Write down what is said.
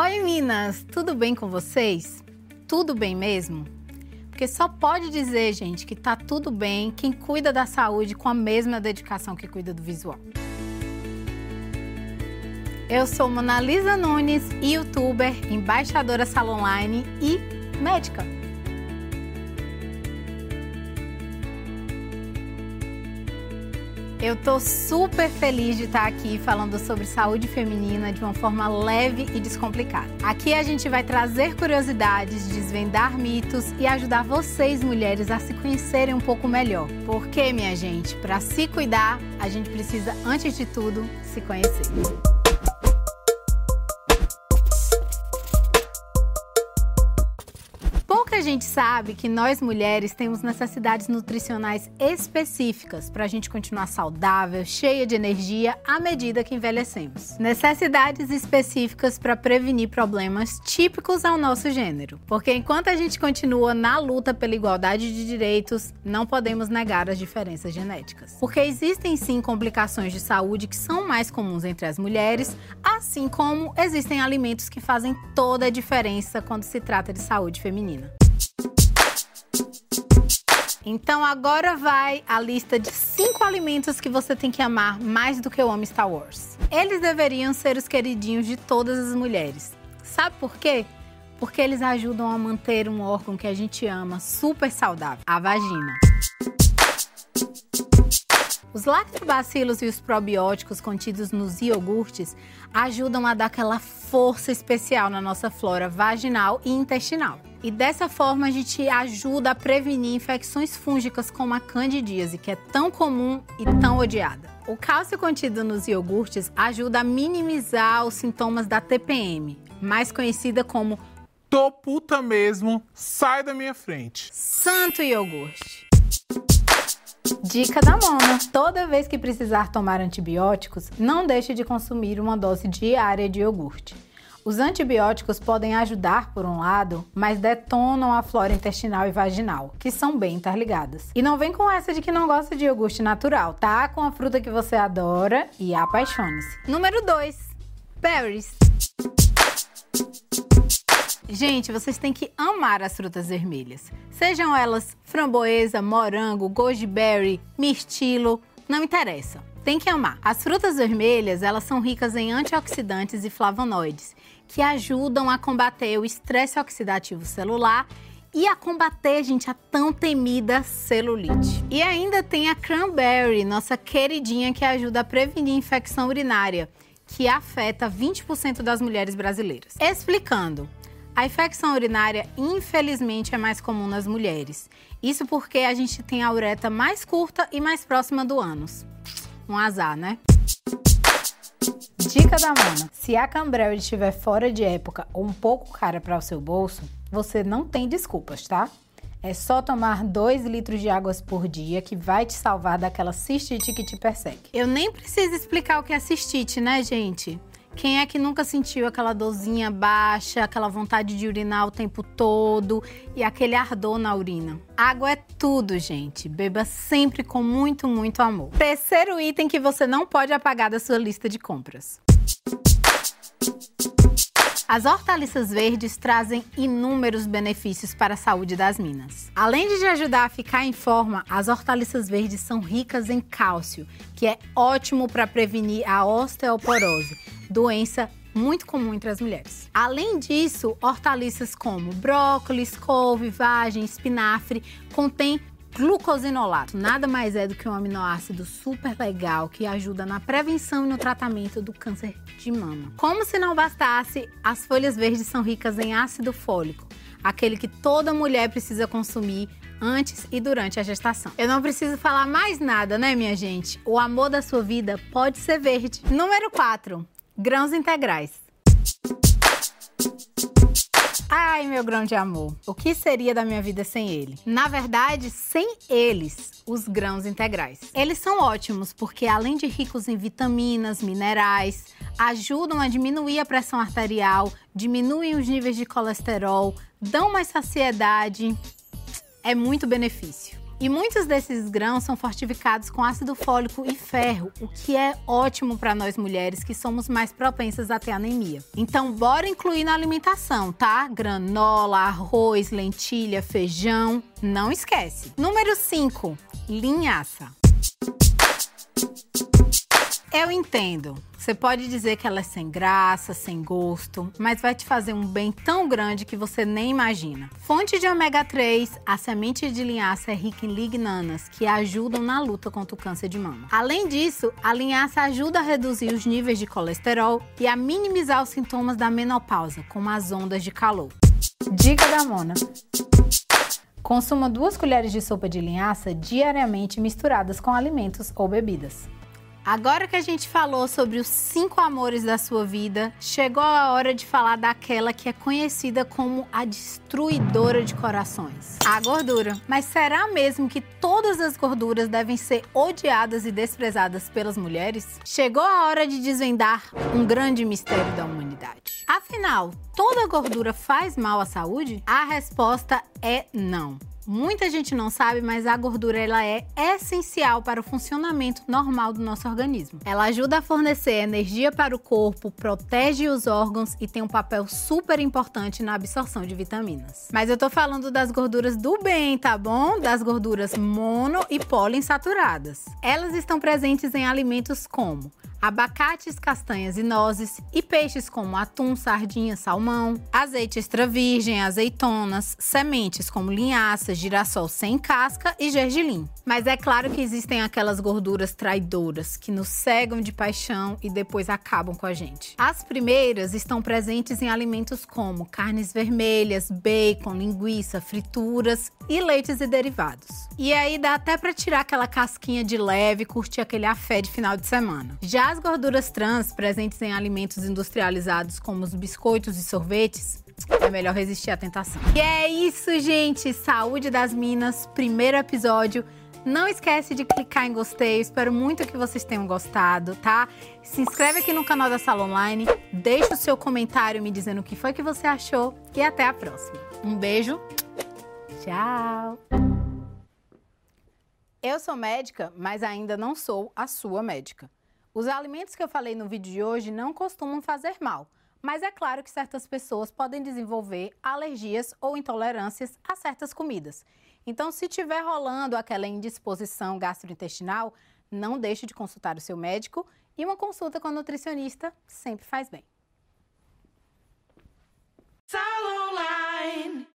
Oi, Minas! Tudo bem com vocês? Tudo bem mesmo? Porque só pode dizer, gente, que tá tudo bem quem cuida da saúde com a mesma dedicação que cuida do visual. Eu sou Monalisa Nunes, youtuber, embaixadora Salonline e médica. Eu tô super feliz de estar aqui falando sobre saúde feminina de uma forma leve e descomplicada. Aqui a gente vai trazer curiosidades, desvendar mitos e ajudar vocês mulheres a se conhecerem um pouco melhor. Porque, minha gente, para se cuidar, a gente precisa antes de tudo se conhecer. A gente sabe que nós mulheres temos necessidades nutricionais específicas para a gente continuar saudável, cheia de energia à medida que envelhecemos. Necessidades específicas para prevenir problemas típicos ao nosso gênero. Porque enquanto a gente continua na luta pela igualdade de direitos, não podemos negar as diferenças genéticas. Porque existem sim complicações de saúde que são mais comuns entre as mulheres, assim como existem alimentos que fazem toda a diferença quando se trata de saúde feminina. Então agora vai a lista de cinco alimentos que você tem que amar mais do que eu amo Star Wars. Eles deveriam ser os queridinhos de todas as mulheres. Sabe por quê? Porque eles ajudam a manter um órgão que a gente ama super saudável, a vagina. Os lactobacilos e os probióticos contidos nos iogurtes ajudam a dar aquela força especial na nossa flora vaginal e intestinal. E dessa forma a gente ajuda a prevenir infecções fúngicas como a candidíase, que é tão comum e tão odiada. O cálcio contido nos iogurtes ajuda a minimizar os sintomas da TPM, mais conhecida como Tô puta mesmo, sai da minha frente. Santo iogurte. Dica da Mona: toda vez que precisar tomar antibióticos, não deixe de consumir uma dose diária de iogurte. Os antibióticos podem ajudar por um lado, mas detonam a flora intestinal e vaginal, que são bem interligadas. E não vem com essa de que não gosta de iogurte natural, tá? Com a fruta que você adora e apaixone-se. Número 2. Berries. Gente, vocês têm que amar as frutas vermelhas. Sejam elas framboesa, morango, goji berry, mirtilo, não interessa. Tem que amar. As frutas vermelhas, elas são ricas em antioxidantes e flavonoides, que ajudam a combater o estresse oxidativo celular e a combater, gente, a tão temida celulite. E ainda tem a cranberry, nossa queridinha que ajuda a prevenir infecção urinária, que afeta 20% das mulheres brasileiras. Explicando, a infecção urinária, infelizmente, é mais comum nas mulheres. Isso porque a gente tem a uretra mais curta e mais próxima do ânus. Um azar, né? Dica da Mona: se a Cambrel estiver fora de época ou um pouco cara para o seu bolso, você não tem desculpas, tá? É só tomar 2 litros de águas por dia que vai te salvar daquela cistite que te persegue. Eu nem preciso explicar o que é cistite, né, gente? Quem é que nunca sentiu aquela dorzinha baixa, aquela vontade de urinar o tempo todo e aquele ardor na urina? Água é tudo, gente. Beba sempre com muito, muito amor. Terceiro item que você não pode apagar da sua lista de compras. As hortaliças verdes trazem inúmeros benefícios para a saúde das minas. Além de ajudar a ficar em forma, as hortaliças verdes são ricas em cálcio, que é ótimo para prevenir a osteoporose doença muito comum entre as mulheres. Além disso, hortaliças como brócolis, couve, vagem, espinafre contêm glucosinolato. Nada mais é do que um aminoácido super legal que ajuda na prevenção e no tratamento do câncer de mama. Como se não bastasse, as folhas verdes são ricas em ácido fólico, aquele que toda mulher precisa consumir antes e durante a gestação. Eu não preciso falar mais nada, né, minha gente? O amor da sua vida pode ser verde. Número 4 Grãos integrais. Ai, meu grão de amor, o que seria da minha vida sem ele? Na verdade, sem eles, os grãos integrais. Eles são ótimos porque, além de ricos em vitaminas, minerais, ajudam a diminuir a pressão arterial, diminuem os níveis de colesterol, dão mais saciedade. É muito benefício. E muitos desses grãos são fortificados com ácido fólico e ferro, o que é ótimo para nós mulheres que somos mais propensas a ter anemia. Então, bora incluir na alimentação, tá? Granola, arroz, lentilha, feijão. Não esquece. Número 5, linhaça. Eu entendo. Você pode dizer que ela é sem graça, sem gosto, mas vai te fazer um bem tão grande que você nem imagina. Fonte de ômega 3, a semente de linhaça é rica em lignanas, que ajudam na luta contra o câncer de mama. Além disso, a linhaça ajuda a reduzir os níveis de colesterol e a minimizar os sintomas da menopausa, como as ondas de calor. Dica da Mona. Consuma duas colheres de sopa de linhaça diariamente misturadas com alimentos ou bebidas. Agora que a gente falou sobre os cinco amores da sua vida, chegou a hora de falar daquela que é conhecida como a destruidora de corações, a gordura. Mas será mesmo que todas as gorduras devem ser odiadas e desprezadas pelas mulheres? Chegou a hora de desvendar um grande mistério da humanidade. Afinal, toda gordura faz mal à saúde? A resposta é não. Muita gente não sabe, mas a gordura ela é essencial para o funcionamento normal do nosso organismo. Ela ajuda a fornecer energia para o corpo, protege os órgãos e tem um papel super importante na absorção de vitaminas. Mas eu tô falando das gorduras do bem, tá bom? Das gorduras mono e poliinsaturadas. Elas estão presentes em alimentos como abacates, castanhas e nozes e peixes como atum, sardinha, salmão, azeite extra virgem, azeitonas, sementes como linhaça, girassol sem casca e gergelim. Mas é claro que existem aquelas gorduras traidoras que nos cegam de paixão e depois acabam com a gente. As primeiras estão presentes em alimentos como carnes vermelhas, bacon, linguiça, frituras e leites e derivados. E aí dá até para tirar aquela casquinha de leve e curtir aquele afé de final de semana. Já as gorduras trans presentes em alimentos industrializados como os biscoitos e sorvetes é melhor resistir à tentação. E é isso, gente. Saúde das Minas, primeiro episódio. Não esquece de clicar em gostei. Espero muito que vocês tenham gostado, tá? Se inscreve aqui no canal da Sala Online, deixa o seu comentário me dizendo o que foi que você achou e até a próxima. Um beijo. Tchau. Eu sou médica, mas ainda não sou a sua médica. Os alimentos que eu falei no vídeo de hoje não costumam fazer mal, mas é claro que certas pessoas podem desenvolver alergias ou intolerâncias a certas comidas. Então, se tiver rolando aquela indisposição gastrointestinal, não deixe de consultar o seu médico e uma consulta com a nutricionista sempre faz bem.